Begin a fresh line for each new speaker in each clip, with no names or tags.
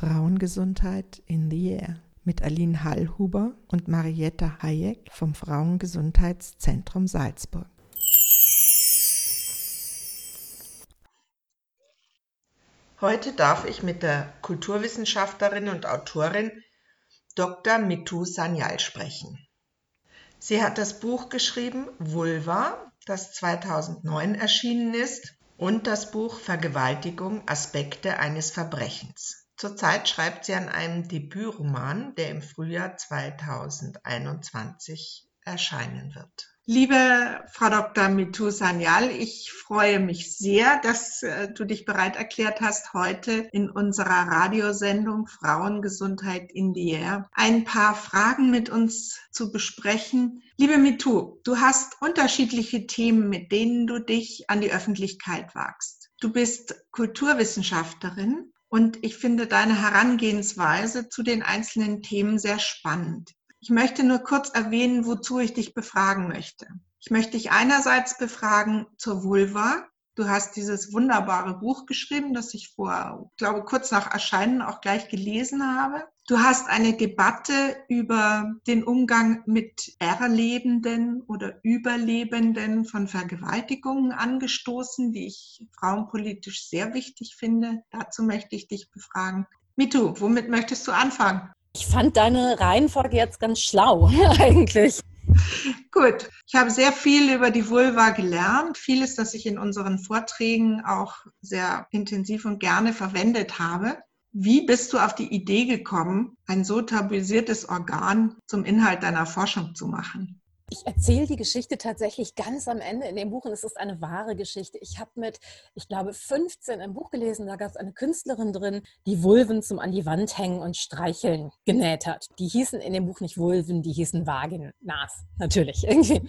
Frauengesundheit in the Air mit Aline Hallhuber und Marietta Hayek vom Frauengesundheitszentrum Salzburg. Heute darf ich mit der Kulturwissenschaftlerin und Autorin Dr. Mitu Sanyal sprechen. Sie hat das Buch geschrieben Vulva, das 2009 erschienen ist, und das Buch Vergewaltigung Aspekte eines Verbrechens. Zurzeit schreibt sie an einem Debütroman, der im Frühjahr 2021 erscheinen wird.
Liebe Frau Dr. Mitu Sanyal, ich freue mich sehr, dass äh, du dich bereit erklärt hast, heute in unserer Radiosendung Frauengesundheit in the Air ein paar Fragen mit uns zu besprechen. Liebe Mitu, du hast unterschiedliche Themen, mit denen du dich an die Öffentlichkeit wagst. Du bist Kulturwissenschaftlerin und ich finde deine Herangehensweise zu den einzelnen Themen sehr spannend. Ich möchte nur kurz erwähnen, wozu ich dich befragen möchte. Ich möchte dich einerseits befragen zur Vulva. Du hast dieses wunderbare Buch geschrieben, das ich vor, glaube kurz nach Erscheinen auch gleich gelesen habe. Du hast eine Debatte über den Umgang mit Erlebenden oder Überlebenden von Vergewaltigungen angestoßen, die ich frauenpolitisch sehr wichtig finde. Dazu möchte ich dich befragen. Mitu, womit möchtest du anfangen?
Ich fand deine Reihenfolge jetzt ganz schlau, eigentlich.
Gut, ich habe sehr viel über die Vulva gelernt. Vieles, das ich in unseren Vorträgen auch sehr intensiv und gerne verwendet habe. Wie bist du auf die Idee gekommen, ein so tabuisiertes Organ zum Inhalt deiner Forschung zu machen?
Ich erzähle die Geschichte tatsächlich ganz am Ende in dem Buch und es ist eine wahre Geschichte. Ich habe mit, ich glaube, 15 ein Buch gelesen, da gab es eine Künstlerin drin, die Vulven zum an die Wand hängen und streicheln genäht hat. Die hießen in dem Buch nicht Vulven, die hießen Vaginas, natürlich irgendwie.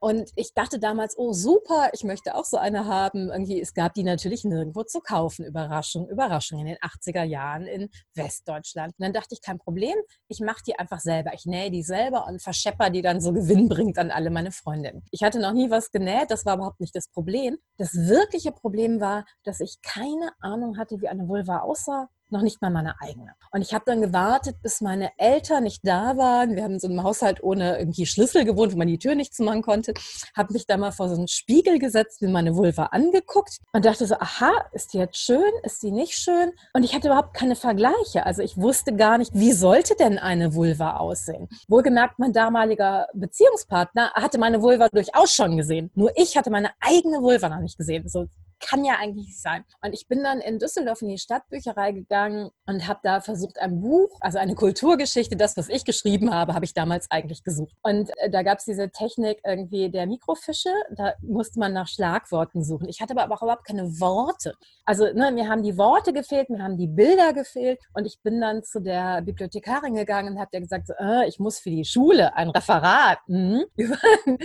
Und ich dachte damals, oh super, ich möchte auch so eine haben. Irgendwie, es gab die natürlich nirgendwo zu kaufen. Überraschung, Überraschung in den 80er Jahren in Westdeutschland. Und dann dachte ich, kein Problem, ich mache die einfach selber. Ich nähe die selber und verschepper die dann so gewinnbringend bringt an alle meine Freundinnen. Ich hatte noch nie was genäht, das war überhaupt nicht das Problem. Das wirkliche Problem war, dass ich keine Ahnung hatte, wie eine Vulva aussah noch nicht mal meine eigene. Und ich habe dann gewartet, bis meine Eltern nicht da waren. Wir haben so einem Haushalt ohne irgendwie Schlüssel gewohnt, wo man die Tür nicht zumachen konnte. Habe mich da mal vor so einen Spiegel gesetzt, mir meine Vulva angeguckt und dachte so, aha, ist die jetzt schön, ist die nicht schön? Und ich hatte überhaupt keine Vergleiche. Also ich wusste gar nicht, wie sollte denn eine Vulva aussehen? Wohlgemerkt, mein damaliger Beziehungspartner hatte meine Vulva durchaus schon gesehen. Nur ich hatte meine eigene Vulva noch nicht gesehen. So kann ja eigentlich nicht sein. Und ich bin dann in Düsseldorf in die Stadtbücherei gegangen und habe da versucht, ein Buch, also eine Kulturgeschichte, das, was ich geschrieben habe, habe ich damals eigentlich gesucht. Und äh, da gab es diese Technik irgendwie der Mikrofische, da musste man nach Schlagworten suchen. Ich hatte aber auch überhaupt keine Worte. Also ne, mir haben die Worte gefehlt, mir haben die Bilder gefehlt und ich bin dann zu der Bibliothekarin gegangen und habe der gesagt, so, äh, ich muss für die Schule ein Referat. Mhm.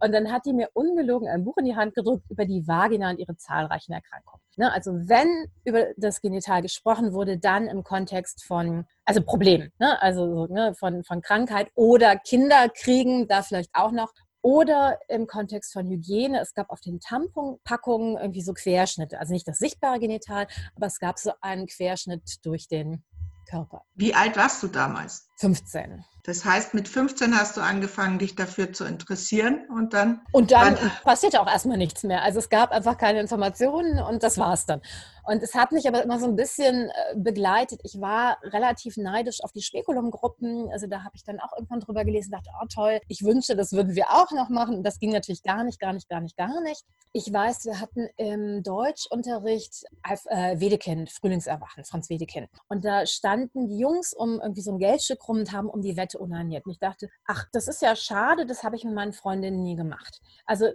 und dann hat die mir ungelogen ein Buch in die Hand gedrückt über die Vagina und ihre Zahlen zahlreichen Erkrankungen. Ne, also wenn über das Genital gesprochen wurde, dann im Kontext von, also Problemen, ne, also ne, von, von Krankheit oder Kinderkriegen, da vielleicht auch noch. Oder im Kontext von Hygiene. Es gab auf den Tamponpackungen irgendwie so Querschnitte. Also nicht das sichtbare Genital, aber es gab so einen Querschnitt durch den Körper.
Wie alt warst du damals?
15.
Das heißt, mit 15 hast du angefangen, dich dafür zu interessieren und dann.
Und dann passierte auch erstmal nichts mehr. Also es gab einfach keine Informationen und das war es dann. Und es hat mich aber immer so ein bisschen äh, begleitet. Ich war relativ neidisch auf die Spekulum-Gruppen. Also da habe ich dann auch irgendwann drüber gelesen, dachte, oh toll, ich wünsche, das würden wir auch noch machen. Und das ging natürlich gar nicht, gar nicht, gar nicht, gar nicht. Ich weiß, wir hatten im Deutschunterricht äh, Wedekind, Frühlingserwachen, Franz Wedekind. Und da standen die Jungs um irgendwie so ein Rum und haben um die Wette unaniert. Und ich dachte, ach, das ist ja schade, das habe ich mit meinen Freundinnen nie gemacht. Also äh,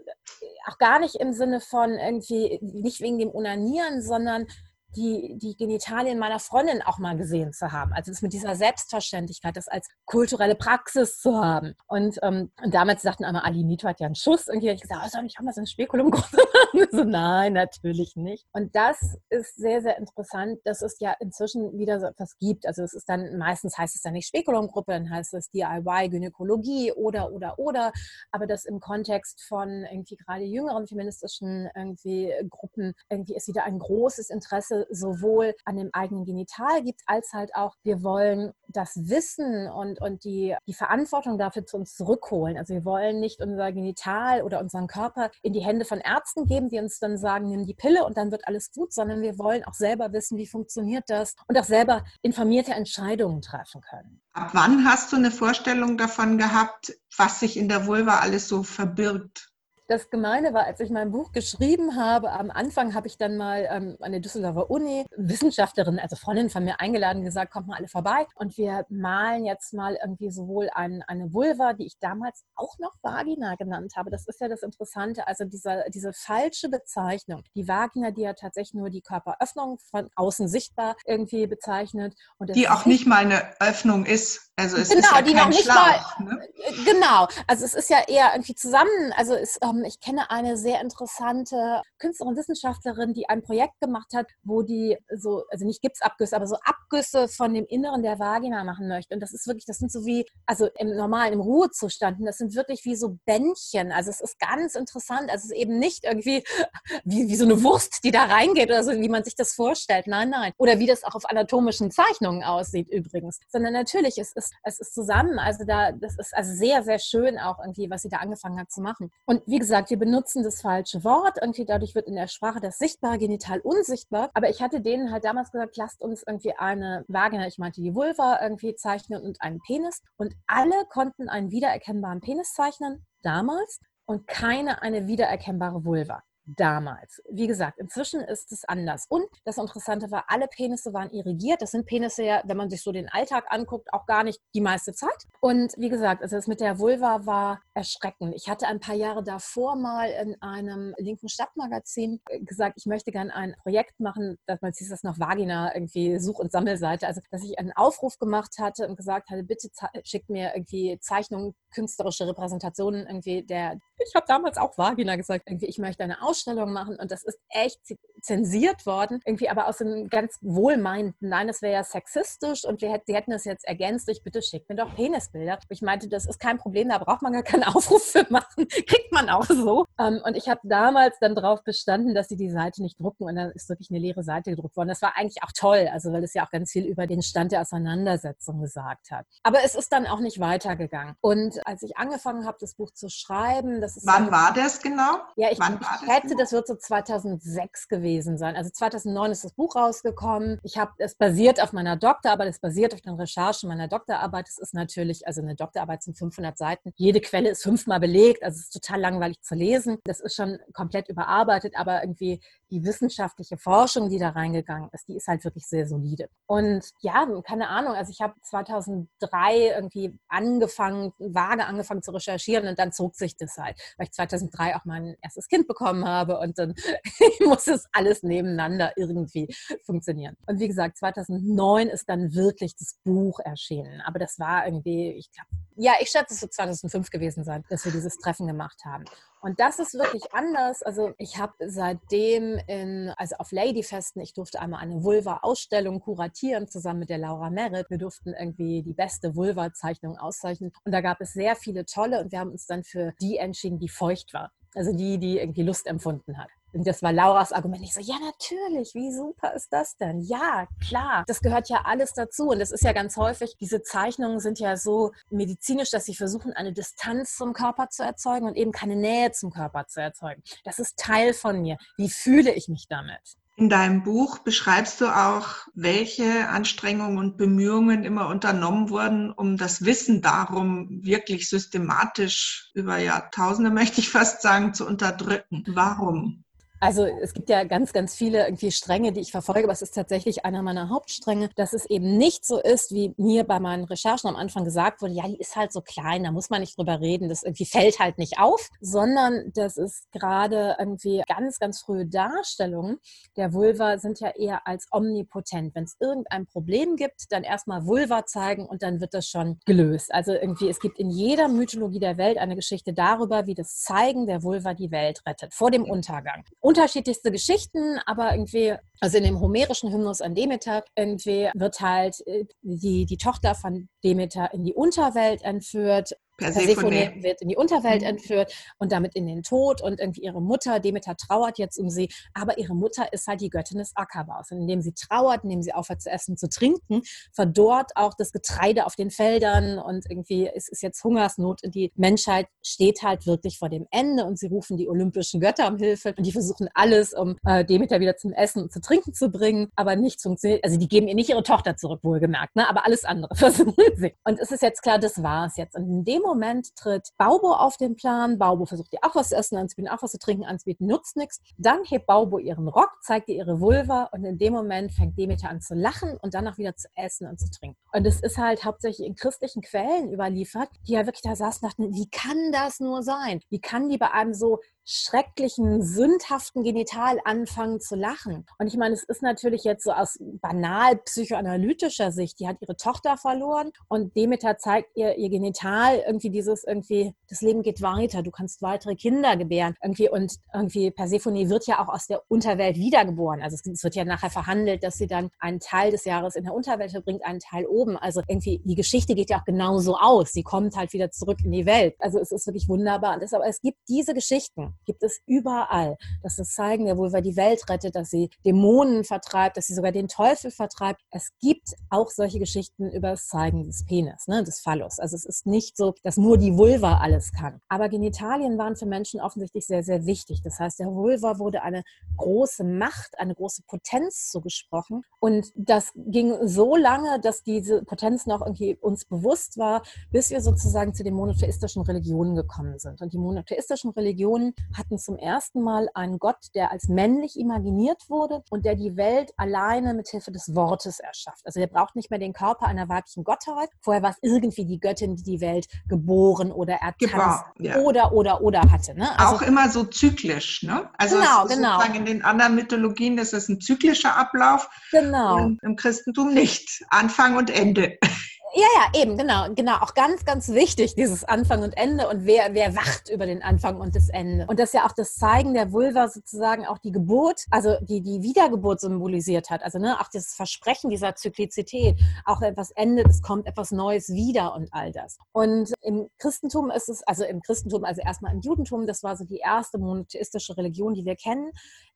auch gar nicht im Sinne von irgendwie, nicht wegen dem Unanieren, sondern die, die Genitalien meiner Freundin auch mal gesehen zu haben. Also das mit dieser Selbstverständlichkeit, das als kulturelle Praxis zu haben. Und, ähm, und damals sagten einmal, Ali Nito hat ja einen Schuss. Und ich gesagt, oh, soll ich auch mal so ein Spekulum so, nein, natürlich nicht. Und das ist sehr, sehr interessant, dass es ja inzwischen wieder so etwas gibt. Also es ist dann, meistens heißt es dann nicht Spekulumgruppe, dann heißt es DIY, Gynäkologie oder, oder, oder. Aber das im Kontext von irgendwie gerade jüngeren feministischen irgendwie Gruppen, irgendwie ist wieder ein großes Interesse sowohl an dem eigenen Genital gibt, als halt auch, wir wollen das Wissen und, und die, die Verantwortung dafür zu uns zurückholen. Also wir wollen nicht unser Genital oder unseren Körper in die Hände von Ärzten geben, die uns dann sagen, nimm die Pille und dann wird alles gut, sondern wir wollen auch selber wissen, wie funktioniert das und auch selber informierte Entscheidungen treffen können.
Ab wann hast du eine Vorstellung davon gehabt, was sich in der Vulva alles so verbirgt?
Das Gemeine war, als ich mein Buch geschrieben habe, am Anfang habe ich dann mal ähm, an der Düsseldorfer Uni Wissenschaftlerin, also Freundin von mir eingeladen, gesagt, kommt mal alle vorbei. Und wir malen jetzt mal irgendwie sowohl ein, eine Vulva, die ich damals auch noch Vagina genannt habe. Das ist ja das Interessante, also dieser, diese falsche Bezeichnung. Die Vagina, die ja tatsächlich nur die Körperöffnung von außen sichtbar irgendwie bezeichnet.
Und die auch nicht mal eine Öffnung ist. Also es
genau,
ist ja
die noch nicht
Schlauch,
mal,
ne?
genau. Also es ist ja eher irgendwie zusammen. Also es, ähm, ich kenne eine sehr interessante Künstlerin, Wissenschaftlerin, die ein Projekt gemacht hat, wo die so, also nicht Gipsabgüsse, aber so Abgüsse von dem Inneren der Vagina machen möchte. Und das ist wirklich, das sind so wie, also im normalen, im Ruhezustand, das sind wirklich wie so Bändchen. Also es ist ganz interessant. Also es ist eben nicht irgendwie wie, wie so eine Wurst, die da reingeht oder so, wie man sich das vorstellt. Nein, nein. Oder wie das auch auf anatomischen Zeichnungen aussieht übrigens. Sondern natürlich, es ist, es ist zusammen. Also da, das ist also sehr, sehr schön auch irgendwie, was sie da angefangen hat zu machen. Und wie gesagt, wir benutzen das falsche Wort. Irgendwie dadurch wird in der Sprache das sichtbare Genital unsichtbar. Aber ich hatte denen halt damals gesagt, lasst uns irgendwie eine Vagina, ich meinte die Vulva, irgendwie zeichnen und einen Penis. Und alle konnten einen wiedererkennbaren Penis zeichnen, damals, und keine eine wiedererkennbare Vulva damals. Wie gesagt, inzwischen ist es anders. Und das Interessante war, alle Penisse waren irrigiert. Das sind Penisse ja, wenn man sich so den Alltag anguckt, auch gar nicht die meiste Zeit. Und wie gesagt, also das mit der Vulva war erschreckend. Ich hatte ein paar Jahre davor mal in einem linken Stadtmagazin äh, gesagt, ich möchte gerne ein Projekt machen, dass man hieß das noch Vagina, irgendwie Such- und Sammelseite. Also, dass ich einen Aufruf gemacht hatte und gesagt hatte, bitte schickt mir irgendwie Zeichnungen, künstlerische Repräsentationen irgendwie der, ich habe damals auch Vagina gesagt, irgendwie ich möchte eine Ausstellung machen und das ist echt zensiert worden, irgendwie aber aus einem ganz wohlmeinenden, nein, das wäre ja sexistisch und wir sie hätten das jetzt ergänzt, ich bitte schickt mir doch Penisbilder. Ich meinte, das ist kein Problem, da braucht man gar keinen Aufruf für machen, kriegt man auch so. Ähm, und ich habe damals dann darauf bestanden, dass sie die Seite nicht drucken und dann ist wirklich eine leere Seite gedruckt worden. Das war eigentlich auch toll, also weil es ja auch ganz viel über den Stand der Auseinandersetzung gesagt hat. Aber es ist dann auch nicht weitergegangen. Und als ich angefangen habe, das Buch zu schreiben, das
Wann war das genau?
ja, ich,
Wann
ich
war das
schätze,
genau?
das wird so 2006 gewesen sein. Also 2009 ist das Buch rausgekommen. Ich habe, es basiert auf meiner Doktorarbeit, es basiert auf den Recherchen meiner Doktorarbeit. Es ist natürlich, also eine Doktorarbeit sind 500 Seiten. Jede Quelle ist fünfmal belegt, also es ist total langweilig zu lesen. Das ist schon komplett überarbeitet, aber irgendwie die wissenschaftliche Forschung, die da reingegangen ist, die ist halt wirklich sehr solide. Und ja, keine Ahnung, also ich habe 2003 irgendwie angefangen, vage angefangen zu recherchieren und dann zog sich das halt, weil ich 2003 auch mein erstes Kind bekommen habe und dann muss es alles nebeneinander irgendwie funktionieren. Und wie gesagt, 2009 ist dann wirklich das Buch erschienen, aber das war irgendwie, ich glaube, ja, ich schätze es so 2005 gewesen sein, dass wir dieses Treffen gemacht haben. Und das ist wirklich anders. Also ich habe seitdem in, also auf Ladyfesten, ich durfte einmal eine Vulva-Ausstellung kuratieren, zusammen mit der Laura Merritt. Wir durften irgendwie die beste Vulva-Zeichnung auszeichnen. Und da gab es sehr viele tolle und wir haben uns dann für die entschieden, die feucht war. Also die, die irgendwie Lust empfunden hat. Und das war Lauras Argument. Ich so, ja, natürlich, wie super ist das denn? Ja, klar, das gehört ja alles dazu. Und das ist ja ganz häufig, diese Zeichnungen sind ja so medizinisch, dass sie versuchen, eine Distanz zum Körper zu erzeugen und eben keine Nähe zum Körper zu erzeugen. Das ist Teil von mir. Wie fühle ich mich damit?
In deinem Buch beschreibst du auch, welche Anstrengungen und Bemühungen immer unternommen wurden, um das Wissen darum wirklich systematisch über Jahrtausende, möchte ich fast sagen, zu unterdrücken. Warum?
Also es gibt ja ganz, ganz viele irgendwie Stränge, die ich verfolge, aber es ist tatsächlich einer meiner Hauptstränge, dass es eben nicht so ist, wie mir bei meinen Recherchen am Anfang gesagt wurde, ja, die ist halt so klein, da muss man nicht drüber reden, das irgendwie fällt halt nicht auf, sondern das ist gerade irgendwie ganz, ganz frühe Darstellungen der Vulva sind ja eher als omnipotent. Wenn es irgendein Problem gibt, dann erstmal Vulva zeigen und dann wird das schon gelöst. Also irgendwie, es gibt in jeder Mythologie der Welt eine Geschichte darüber, wie das Zeigen der Vulva die Welt rettet, vor dem Untergang unterschiedlichste Geschichten, aber irgendwie, also in dem homerischen Hymnus an Demeter, irgendwie wird halt äh, die, die Tochter von Demeter in die Unterwelt entführt. Persephone. Persephone wird in die Unterwelt mhm. entführt und damit in den Tod und irgendwie ihre Mutter, Demeter, trauert jetzt um sie, aber ihre Mutter ist halt die Göttin des Ackerbaus. Und indem sie trauert, indem sie aufhört zu essen, zu trinken, verdorrt auch das Getreide auf den Feldern und irgendwie es ist jetzt Hungersnot und die Menschheit steht halt wirklich vor dem Ende und sie rufen die olympischen Götter um Hilfe und die versuchen alles, um äh, Demeter wieder zum Essen und zu trinken zu bringen, aber nichts funktioniert. Also die geben ihr nicht ihre Tochter zurück, wohlgemerkt, ne? aber alles andere versuchen sie. Und es ist jetzt klar, das war es jetzt. Und in dem Moment tritt Baubo auf den Plan. Baubo versucht ihr auch was zu essen anzubieten, auch was zu trinken anzubieten, nutzt nichts. Dann hebt Baubo ihren Rock, zeigt ihr ihre Vulva und in dem Moment fängt Demeter an zu lachen und danach wieder zu essen und zu trinken. Und es ist halt hauptsächlich in christlichen Quellen überliefert, die ja wirklich da saßen und dachten, wie kann das nur sein? Wie kann die bei einem so schrecklichen, sündhaften Genital anfangen zu lachen. Und ich meine, es ist natürlich jetzt so aus banal psychoanalytischer Sicht, die hat ihre Tochter verloren und Demeter zeigt ihr ihr Genital irgendwie dieses irgendwie, das Leben geht weiter, du kannst weitere Kinder gebären irgendwie und irgendwie Persephone wird ja auch aus der Unterwelt wiedergeboren. Also es wird ja nachher verhandelt, dass sie dann einen Teil des Jahres in der Unterwelt verbringt, einen Teil oben. Also irgendwie die Geschichte geht ja auch genauso aus. Sie kommt halt wieder zurück in die Welt. Also es ist wirklich wunderbar. Und deshalb, es gibt diese Geschichten gibt es überall. Dass das Zeigen der Vulva die Welt rettet, dass sie Dämonen vertreibt, dass sie sogar den Teufel vertreibt. Es gibt auch solche Geschichten über das Zeigen des Penis, ne, des Phallus. Also es ist nicht so, dass nur die Vulva alles kann. Aber Genitalien waren für Menschen offensichtlich sehr, sehr wichtig. Das heißt, der Vulva wurde eine große Macht, eine große Potenz zugesprochen. Und das ging so lange, dass diese Potenz noch irgendwie uns bewusst war, bis wir sozusagen zu den monotheistischen Religionen gekommen sind. Und die monotheistischen Religionen hatten zum ersten Mal einen Gott, der als männlich imaginiert wurde und der die Welt alleine mit Hilfe des Wortes erschafft. Also der braucht nicht mehr den Körper einer weiblichen Gottheit. Vorher war es irgendwie die Göttin, die die Welt geboren oder ertanzt ja. oder oder oder hatte.
Ne? Also, Auch immer so zyklisch. Ne? Also genau, genau. sozusagen in den anderen Mythologien ist es ein zyklischer Ablauf. Genau. Und im Christentum nicht. Anfang und Ende.
Ja, ja, eben, genau, genau. Auch ganz, ganz wichtig, dieses Anfang und Ende und wer, wer wacht über den Anfang und das Ende. Und dass ja auch das Zeigen der Vulva sozusagen auch die Geburt, also die, die Wiedergeburt symbolisiert hat. Also, ne, auch das Versprechen dieser Zyklizität, auch etwas endet, es kommt etwas Neues wieder und all das. Und im Christentum ist es, also im Christentum, also erstmal im Judentum, das war so die erste monotheistische Religion, die wir kennen,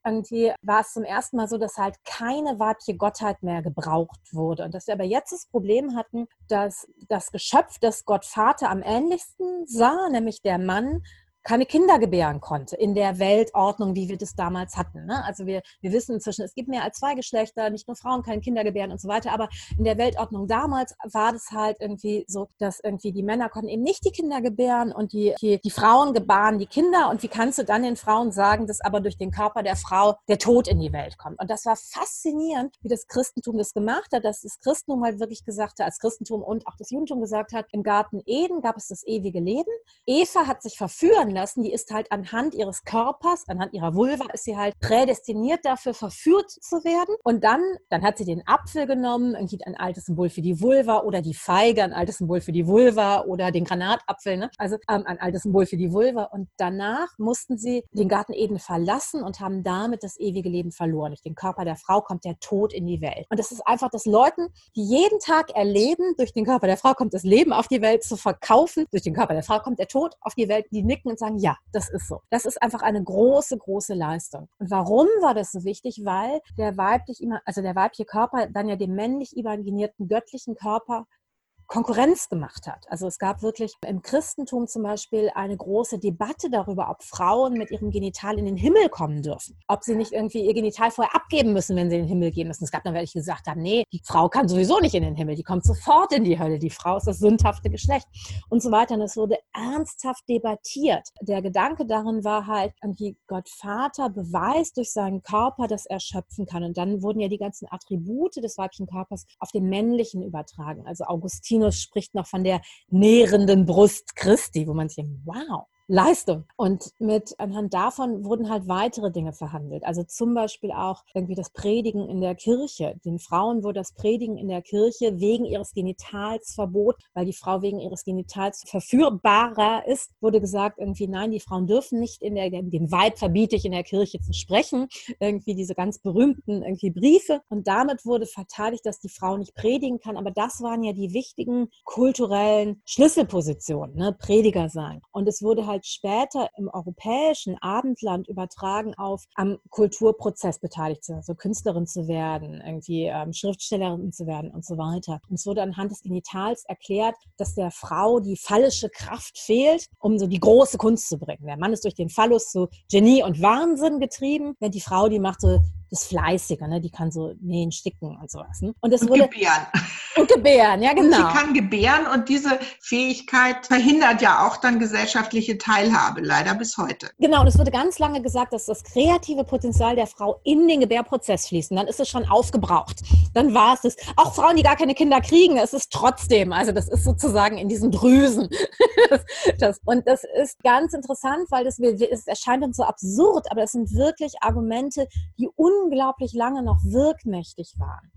irgendwie war es zum ersten Mal so, dass halt keine weibliche Gottheit mehr gebraucht wurde. Und dass wir aber jetzt das Problem hatten, dass das Geschöpf, das Gott Vater am ähnlichsten sah, nämlich der Mann, keine Kinder gebären konnte in der Weltordnung, wie wir das damals hatten. Ne? Also wir, wir wissen inzwischen, es gibt mehr als zwei Geschlechter, nicht nur Frauen können Kinder gebären und so weiter, aber in der Weltordnung damals war das halt irgendwie so, dass irgendwie die Männer konnten eben nicht die Kinder gebären und die, die, die Frauen gebaren die Kinder und wie kannst du dann den Frauen sagen, dass aber durch den Körper der Frau der Tod in die Welt kommt? Und das war faszinierend, wie das Christentum das gemacht hat, dass das Christentum halt wirklich gesagt hat, als Christentum und auch das Judentum gesagt hat, im Garten Eden gab es das ewige Leben. Eva hat sich verführen lassen, die ist halt anhand ihres Körpers, anhand ihrer Vulva, ist sie halt prädestiniert dafür, verführt zu werden. Und dann, dann hat sie den Apfel genommen, irgendwie ein altes Symbol für die Vulva oder die Feige, ein altes Symbol für die Vulva oder den Granatapfel, ne? also ähm, ein altes Symbol für die Vulva. Und danach mussten sie den Garten Eden verlassen und haben damit das ewige Leben verloren. Durch den Körper der Frau kommt der Tod in die Welt. Und das ist einfach das Leuten, die jeden Tag erleben, durch den Körper der Frau kommt das Leben auf die Welt zu verkaufen, durch den Körper der Frau kommt der Tod auf die Welt, die nicken und sagen, sagen, ja, das ist so. Das ist einfach eine große, große Leistung. Und warum war das so wichtig? Weil der weiblich, also der weibliche Körper dann ja dem männlich imaginierten göttlichen Körper Konkurrenz gemacht hat. Also es gab wirklich im Christentum zum Beispiel eine große Debatte darüber, ob Frauen mit ihrem Genital in den Himmel kommen dürfen. Ob sie nicht irgendwie ihr Genital vorher abgeben müssen, wenn sie in den Himmel gehen müssen. Es gab dann welche, die gesagt haben, nee, die Frau kann sowieso nicht in den Himmel, die kommt sofort in die Hölle. Die Frau ist das sündhafte Geschlecht und so weiter. Und es wurde ernsthaft debattiert. Der Gedanke darin war halt, irgendwie Gott Vater beweist durch seinen Körper, dass er schöpfen kann. Und dann wurden ja die ganzen Attribute des weiblichen Körpers auf den männlichen übertragen. Also Augustin Augustinus spricht noch von der nährenden Brust Christi, wo man sich denkt, wow, Leistung. Und mit anhand davon wurden halt weitere Dinge verhandelt. Also zum Beispiel auch irgendwie das Predigen in der Kirche. Den Frauen wurde das Predigen in der Kirche wegen ihres Genitals verboten, weil die Frau wegen ihres Genitals verführbarer ist, wurde gesagt, irgendwie, nein, die Frauen dürfen nicht in der, dem Weib verbiete ich in der Kirche zu sprechen. Irgendwie diese ganz berühmten irgendwie Briefe. Und damit wurde verteidigt, dass die Frau nicht predigen kann. Aber das waren ja die wichtigen kulturellen Schlüsselpositionen, ne? Prediger sein. Und es wurde halt später im europäischen Abendland übertragen auf am Kulturprozess beteiligt zu sein, also Künstlerin zu werden, irgendwie ähm, Schriftstellerin zu werden und so weiter. Und es wurde anhand des Genitals erklärt, dass der Frau die phallische Kraft fehlt, um so die große Kunst zu bringen. Der Mann ist durch den Phallus zu Genie und Wahnsinn getrieben, während die Frau, die macht so das Fleißige, ne? die kann so nähen, sticken und sowas. Ne?
Und, das und wurde, gebären.
Und gebären, ja genau.
Und sie kann gebären und diese Fähigkeit verhindert ja auch dann gesellschaftliche Teilhabe, leider bis heute.
Genau, und es wurde ganz lange gesagt, dass das kreative Potenzial der Frau in den Gebärprozess fließt. Und dann ist es schon aufgebraucht. Dann war es das. Auch Frauen, die gar keine Kinder kriegen, es ist trotzdem. Also das ist sozusagen in diesen Drüsen. das, das, und das ist ganz interessant, weil das, es erscheint uns so absurd, aber es sind wirklich Argumente, die un unglaublich lange noch wirkmächtig waren.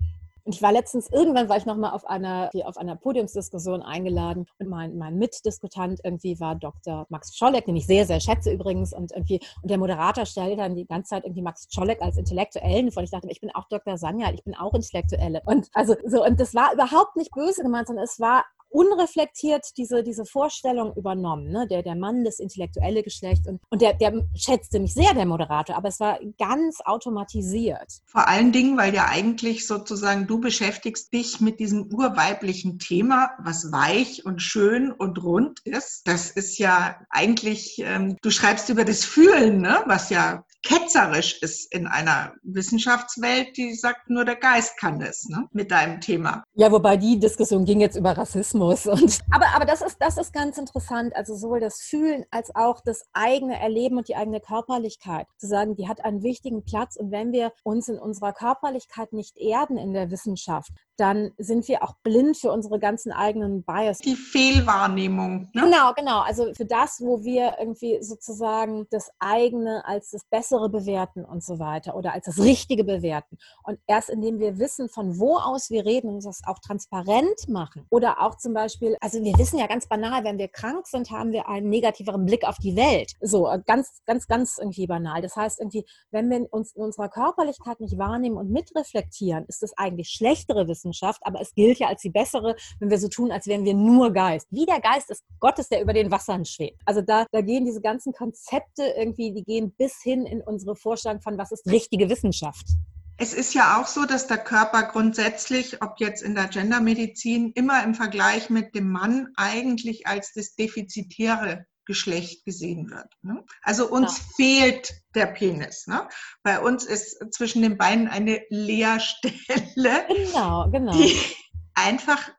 Und ich war letztens, irgendwann war ich nochmal auf einer, auf einer Podiumsdiskussion eingeladen und mein, mein Mitdiskutant irgendwie war Dr. Max Czolek, den ich sehr, sehr schätze übrigens. Und irgendwie, und der Moderator stellte dann die ganze Zeit irgendwie Max Czolek als Intellektuellen vor. Ich dachte, ich bin auch Dr. Sanja, ich bin auch Intellektuelle. Und also so, und das war überhaupt nicht böse gemeint, sondern es war unreflektiert diese, diese Vorstellung übernommen, ne? der, der Mann, das intellektuelle Geschlecht. Und, und der, der schätzte mich sehr, der Moderator, aber es war ganz automatisiert.
Vor allen Dingen, weil ja eigentlich sozusagen du beschäftigst dich mit diesem urweiblichen Thema, was weich und schön und rund ist. Das ist ja eigentlich, ähm, du schreibst über das Fühlen, ne? was ja ketzerisch ist in einer Wissenschaftswelt, die sagt, nur der Geist kann es, ne? mit deinem Thema.
Ja, wobei die Diskussion ging jetzt über Rassismus. Und, aber aber das, ist, das ist ganz interessant. Also sowohl das Fühlen als auch das eigene Erleben und die eigene Körperlichkeit. Zu sagen, die hat einen wichtigen Platz. Und wenn wir uns in unserer Körperlichkeit nicht erden in der Wissenschaft, dann sind wir auch blind für unsere ganzen eigenen Bias.
Die Fehlwahrnehmung.
Ne? Genau, genau. Also für das, wo wir irgendwie sozusagen das eigene als das Bessere bewerten und so weiter oder als das Richtige bewerten. Und erst indem wir wissen, von wo aus wir reden und das auch transparent machen oder auch zum Beispiel, also wir wissen ja ganz banal, wenn wir krank sind, haben wir einen negativeren Blick auf die Welt. So ganz, ganz, ganz irgendwie banal. Das heißt irgendwie, wenn wir uns in unserer Körperlichkeit nicht wahrnehmen und mitreflektieren, ist das eigentlich schlechtere Wissen Wissenschaft, aber es gilt ja als die bessere, wenn wir so tun, als wären wir nur Geist. Wie der Geist ist Gottes, der über den Wassern schwebt. Also da, da gehen diese ganzen Konzepte irgendwie, die gehen bis hin in unsere Vorstellung von, was ist richtige Wissenschaft.
Es ist ja auch so, dass der Körper grundsätzlich, ob jetzt in der Gendermedizin, immer im Vergleich mit dem Mann eigentlich als das defizitäre Geschlecht gesehen wird. Ne? Also uns ja. fehlt der Penis. Ne? Bei uns ist zwischen den Beinen eine Leerstelle.
Genau, genau.
Die, einfach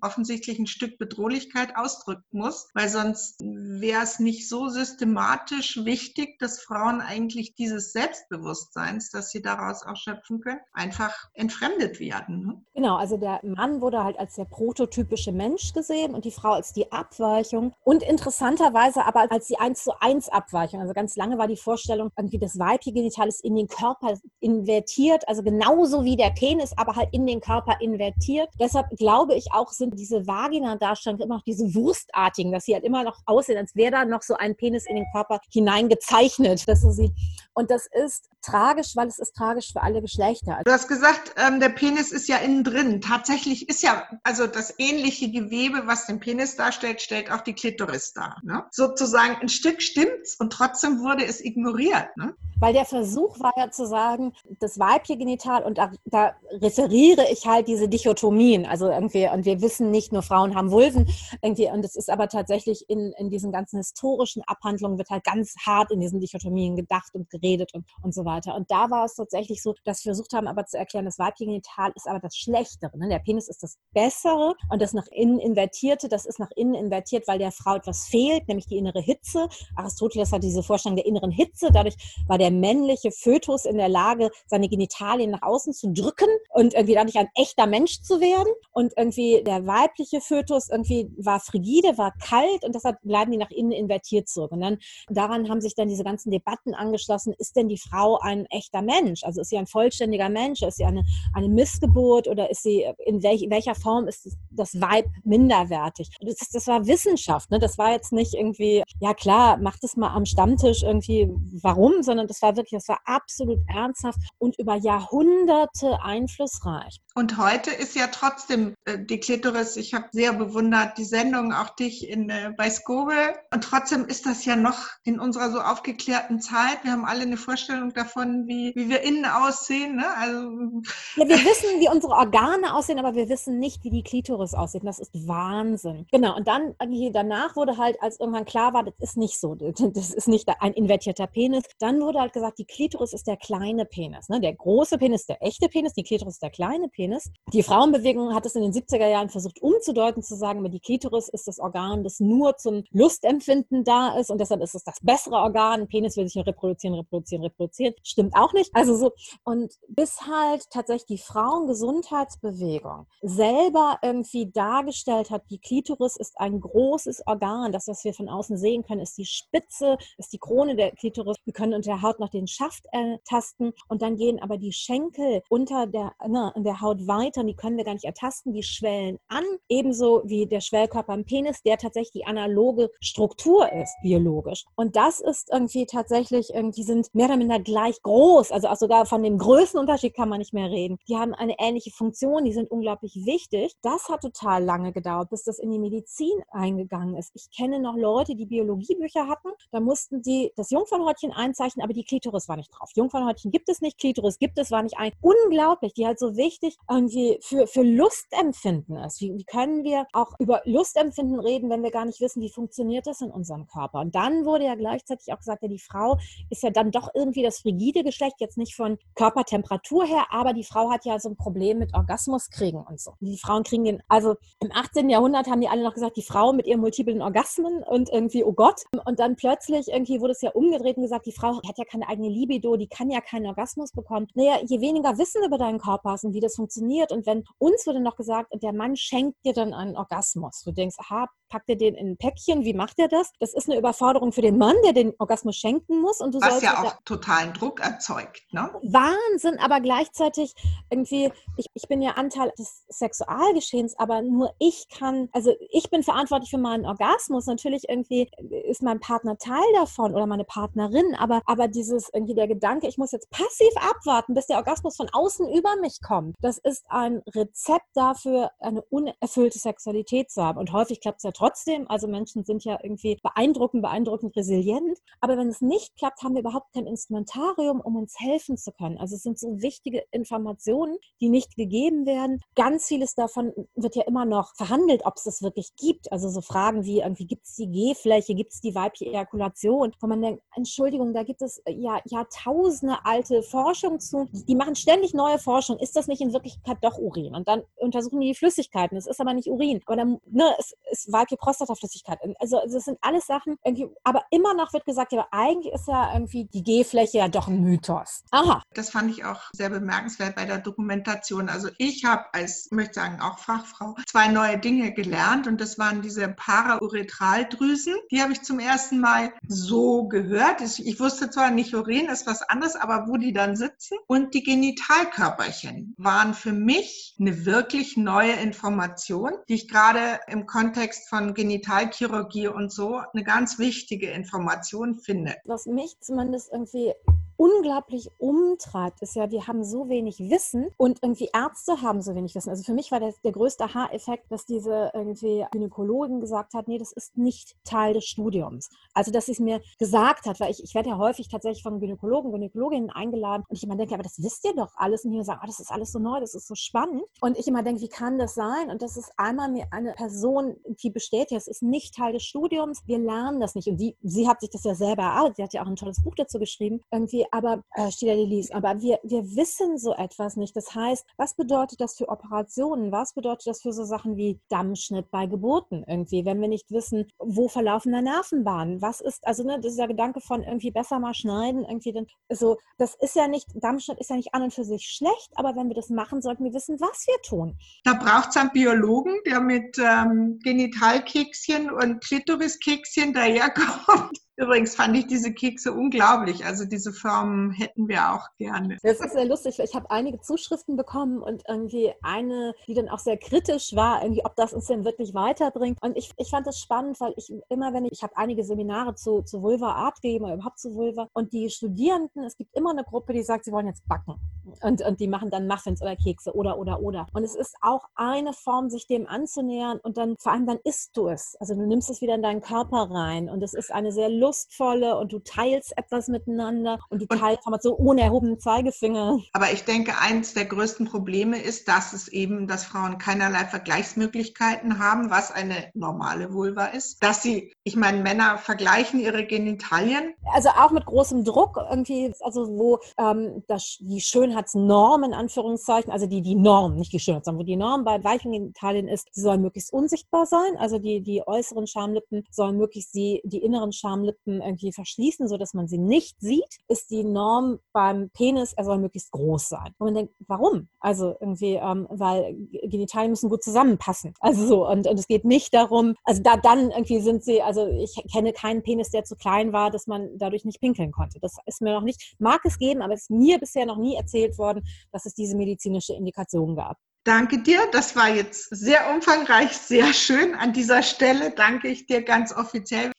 offensichtlich ein Stück Bedrohlichkeit ausdrücken muss, weil sonst wäre es nicht so systematisch wichtig, dass Frauen eigentlich dieses Selbstbewusstseins, das sie daraus auch schöpfen können, einfach entfremdet werden. Ne?
Genau, also der Mann wurde halt als der prototypische Mensch gesehen und die Frau als die Abweichung und interessanterweise aber als die 1 zu 1 Abweichung. Also ganz lange war die Vorstellung, irgendwie das weibliche Genital ist in den Körper invertiert, also genauso wie der Penis, aber halt in den Körper invertiert. Deshalb glaube ich auch, sind diese Vagina-Darstellungen immer noch diese wurstartigen, dass sie halt immer noch aussehen, als wäre da noch so ein Penis in den Körper hineingezeichnet. Dass sie, und das ist tragisch, weil es ist tragisch für alle Geschlechter.
Du hast gesagt, ähm, der Penis ist ja innen drin. Tatsächlich ist ja, also das ähnliche Gewebe, was den Penis darstellt, stellt auch die Klitoris dar. Ne? Sozusagen ein Stück stimmt's und trotzdem wurde es ignoriert. Ne?
Weil der Versuch war ja zu sagen, das weibliche Genital, und da, da referiere ich halt diese Dichotomien, also irgendwie, und wir wissen nicht, nur Frauen haben Vulven, irgendwie, und es ist aber tatsächlich in, in diesen ganzen historischen Abhandlungen wird halt ganz hart in diesen Dichotomien gedacht und geredet und, und so weiter. Und da war es tatsächlich so, dass wir versucht haben, aber zu erklären, das weibliche Genital ist aber das Schlechtere. Ne? Der Penis ist das Bessere und das nach innen invertierte, das ist nach innen invertiert, weil der Frau etwas fehlt, nämlich die innere Hitze. Aristoteles hat diese Vorstellung der inneren Hitze. Dadurch war der männliche Fötus in der Lage, seine Genitalien nach außen zu drücken und irgendwie dadurch ein echter Mensch zu werden. Und irgendwie der weibliche Fötus irgendwie war frigide, war kalt und deshalb bleiben die nach innen invertiert zurück. Und dann daran haben sich dann diese ganzen Debatten angeschlossen, ist denn die Frau ein echter Mensch? Also ist sie ein vollständiger Mensch? Ist sie eine, eine Missgeburt oder ist sie, in, welch, welcher Form ist das Weib minderwertig? Das, das war Wissenschaft, ne? das war jetzt nicht irgendwie, ja klar, macht es mal am Stammtisch irgendwie, warum, sondern das war wirklich, das war absolut ernsthaft und über Jahrhunderte einflussreich.
Und heute ist ja trotzdem äh, die Klitoris, ich habe sehr bewundert die Sendung, auch dich in, äh, bei Skobe. Und trotzdem ist das ja noch in unserer so aufgeklärten Zeit. Wir haben alle eine Vorstellung davon, wie, wie wir innen aussehen. Ne? Also,
ja, wir wissen, wie unsere Organe aussehen, aber wir wissen nicht, wie die Klitoris aussieht. Das ist Wahnsinn. Genau. Und dann danach wurde halt, als irgendwann klar war, das ist nicht so, das ist nicht ein invertierter Penis, dann wurde halt gesagt, die Klitoris ist der kleine Penis. Ne? Der große Penis, der echte Penis, die Klitoris ist der kleine. Penis. Die Frauenbewegung hat es in den 70er Jahren versucht umzudeuten, zu sagen, die Klitoris ist das Organ, das nur zum Lustempfinden da ist und deshalb ist es das bessere Organ. Penis will sich nur reproduzieren, reproduzieren, reproduzieren. Stimmt auch nicht. Also so, und bis halt tatsächlich die Frauengesundheitsbewegung selber irgendwie dargestellt hat, die Klitoris ist ein großes Organ. Das, was wir von außen sehen können, ist die Spitze, ist die Krone der Klitoris. Wir können unter der Haut noch den Schaft ertasten und dann gehen aber die Schenkel unter der, ne, der Haut Haut weiter und die können wir gar nicht ertasten, die schwellen an, ebenso wie der Schwellkörper im Penis, der tatsächlich die analoge Struktur ist, biologisch. Und das ist irgendwie tatsächlich, die sind mehr oder minder gleich groß, also auch sogar von dem Größenunterschied kann man nicht mehr reden. Die haben eine ähnliche Funktion, die sind unglaublich wichtig. Das hat total lange gedauert, bis das in die Medizin eingegangen ist. Ich kenne noch Leute, die Biologiebücher hatten, da mussten die das Jungfernhäutchen einzeichnen, aber die Klitoris war nicht drauf. Jungfernhäutchen gibt es nicht, Klitoris gibt es, war nicht ein. Unglaublich, die halt so wichtig irgendwie für, für Lustempfinden ist. Wie, wie können wir auch über Lustempfinden reden, wenn wir gar nicht wissen, wie funktioniert das in unserem Körper? Und dann wurde ja gleichzeitig auch gesagt, ja, die Frau ist ja dann doch irgendwie das frigide Geschlecht, jetzt nicht von Körpertemperatur her, aber die Frau hat ja so ein Problem mit Orgasmus kriegen und so. Die Frauen kriegen den, also im 18. Jahrhundert haben die alle noch gesagt, die Frau mit ihren multiplen Orgasmen und irgendwie, oh Gott. Und dann plötzlich irgendwie wurde es ja umgedreht und gesagt, die Frau hat ja keine eigene Libido, die kann ja keinen Orgasmus bekommen. Naja, je weniger Wissen über deinen Körper hast und wie das funktioniert. Und wenn uns wurde noch gesagt, der Mann schenkt dir dann einen Orgasmus. Du denkst, aha, packt er den in ein Päckchen? Wie macht er das? Das ist eine Überforderung für den Mann, der den Orgasmus schenken muss. Und du
Was ja auch totalen Druck erzeugt. Ne?
Wahnsinn, aber gleichzeitig irgendwie, ich, ich bin ja Anteil des Sexualgeschehens, aber nur ich kann, also ich bin verantwortlich für meinen Orgasmus. Natürlich irgendwie ist mein Partner Teil davon oder meine Partnerin, aber, aber dieses irgendwie der Gedanke, ich muss jetzt passiv abwarten, bis der Orgasmus von außen über mich kommt, das ist ein Rezept dafür, eine unerfüllte Sexualität zu haben. Und häufig klappt es ja trotzdem. Also Menschen sind ja irgendwie beeindruckend, beeindruckend resilient. Aber wenn es nicht klappt, haben wir überhaupt kein Instrumentarium, um uns helfen zu können. Also es sind so wichtige Informationen, die nicht gegeben werden. Ganz vieles davon wird ja immer noch verhandelt, ob es das wirklich gibt. Also so Fragen wie irgendwie gibt es die G-Fläche, gibt es die weibliche Ejakulation, wo man denkt, Entschuldigung, da gibt es äh, ja Jahrtausende alte Forschung zu. Die machen ständig neue Forschung. Ist das nicht in Wirklichkeit doch Urin? Und dann untersuchen die die Flüssigkeiten. Es ist aber nicht Urin. Aber dann, ne, es ist weibliche Prostataflüssigkeit. Also, also das sind alles Sachen, aber immer noch wird gesagt, ja, eigentlich ist ja irgendwie die G-Fläche ja doch ein Mythos.
Aha. Das fand ich auch sehr bemerkenswert bei der Dokumentation. Also ich habe als, ich möchte sagen, auch Fachfrau, zwei neue Dinge gelernt und das waren diese Parauretraldrüsen. Die habe ich zum ersten Mal so gehört. Ich wusste zwar nicht, Urin ist was anderes, aber wo die dann sitzen. Und die Genitalkörperchen waren für mich eine wirklich neue Information, die ich gerade im Kontext von Genitalchirurgie und so eine ganz wichtige Information finde.
Was mich zumindest irgendwie unglaublich umtreibt, ist ja, wir haben so wenig Wissen und irgendwie Ärzte haben so wenig Wissen. Also für mich war das der größte Aha-Effekt, dass diese irgendwie Gynäkologin gesagt hat, nee, das ist nicht Teil des Studiums. Also, dass sie es mir gesagt hat, weil ich, ich werde ja häufig tatsächlich von Gynäkologen, Gynäkologinnen eingeladen und ich immer denke, aber das wisst ihr doch alles und die sagen, oh, das ist alles so neu, das ist so spannend. Und ich immer denke, wie kann das sein? Und das ist einmal mir eine Person, die bestätigt, es ist nicht Teil des Studiums, wir lernen das nicht. Und die, sie hat sich das ja selber erarbeitet, sie hat ja auch ein tolles Buch dazu geschrieben, irgendwie aber äh, Lies, aber wir, wir wissen so etwas nicht. Das heißt, was bedeutet das für Operationen? Was bedeutet das für so Sachen wie Dammschnitt bei Geburten irgendwie, wenn wir nicht wissen, wo verlaufen da Nervenbahnen? Was ist, also ne, dieser Gedanke von irgendwie besser mal schneiden, irgendwie dann, so, das ist ja nicht, Dammschnitt ist ja nicht an und für sich schlecht, aber wenn wir das machen, sollten wir wissen, was wir tun.
Da braucht es einen Biologen, der mit ähm, Genitalkekschen und Klitoriskekschen daherkommt Übrigens fand ich diese Kekse unglaublich. Also diese Formen hätten wir auch gerne.
Das ist sehr lustig. Ich habe einige Zuschriften bekommen und irgendwie eine, die dann auch sehr kritisch war, irgendwie, ob das uns denn wirklich weiterbringt. Und ich, ich fand das spannend, weil ich immer, wenn ich, ich habe einige Seminare zu, zu Vulva Art gegeben oder überhaupt zu Vulva und die Studierenden, es gibt immer eine Gruppe, die sagt, sie wollen jetzt backen. Und, und die machen dann Muffins oder Kekse oder, oder, oder. Und es ist auch eine Form, sich dem anzunähern und dann, vor allem dann isst du es. Also du nimmst es wieder in deinen Körper rein und es ist eine sehr lustvolle und du teilst etwas miteinander und du teilst und, so ohne erhobenen Zeigefinger.
Aber ich denke, eines der größten Probleme ist, dass es eben, dass Frauen keinerlei Vergleichsmöglichkeiten haben, was eine normale Vulva ist. Dass sie, ich meine, Männer vergleichen ihre Genitalien.
Also auch mit großem Druck irgendwie, also wo ähm, das, die Schönheitsnorm in Anführungszeichen, also die, die Norm, nicht die Schönheit, sondern wo die Norm bei weichen Genitalien ist, sie sollen möglichst unsichtbar sein. Also die, die äußeren Schamlippen sollen möglichst die, die inneren Schamlippen Lippen irgendwie verschließen, sodass man sie nicht sieht, ist die Norm beim Penis, er soll möglichst groß sein. Und man denkt, warum? Also irgendwie, ähm, weil Genitalien müssen gut zusammenpassen. Also so, und, und es geht nicht darum, also da dann irgendwie sind sie, also ich kenne keinen Penis, der zu klein war, dass man dadurch nicht pinkeln konnte. Das ist mir noch nicht, mag es geben, aber es ist mir bisher noch nie erzählt worden, dass es diese medizinische Indikation gab.
Danke dir. Das war jetzt sehr umfangreich, sehr schön. An dieser Stelle danke ich dir ganz offiziell.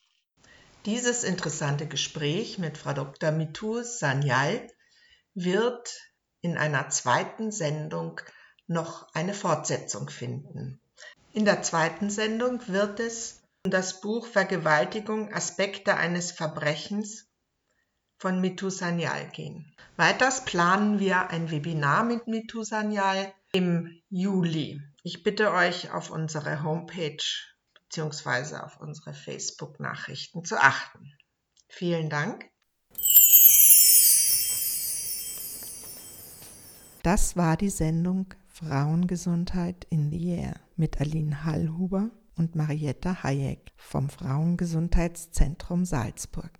Dieses interessante Gespräch mit Frau Dr. Mitu Sanyal wird in einer zweiten Sendung noch eine Fortsetzung finden. In der zweiten Sendung wird es um das Buch Vergewaltigung Aspekte eines Verbrechens von Mitu Sanyal gehen. Weiters planen wir ein Webinar mit Mitu Sanyal im Juli. Ich bitte euch auf unsere Homepage beziehungsweise auf unsere Facebook-Nachrichten zu achten. Vielen Dank. Das war die Sendung Frauengesundheit in the Air mit Aline Hallhuber und Marietta Hayek vom Frauengesundheitszentrum Salzburg.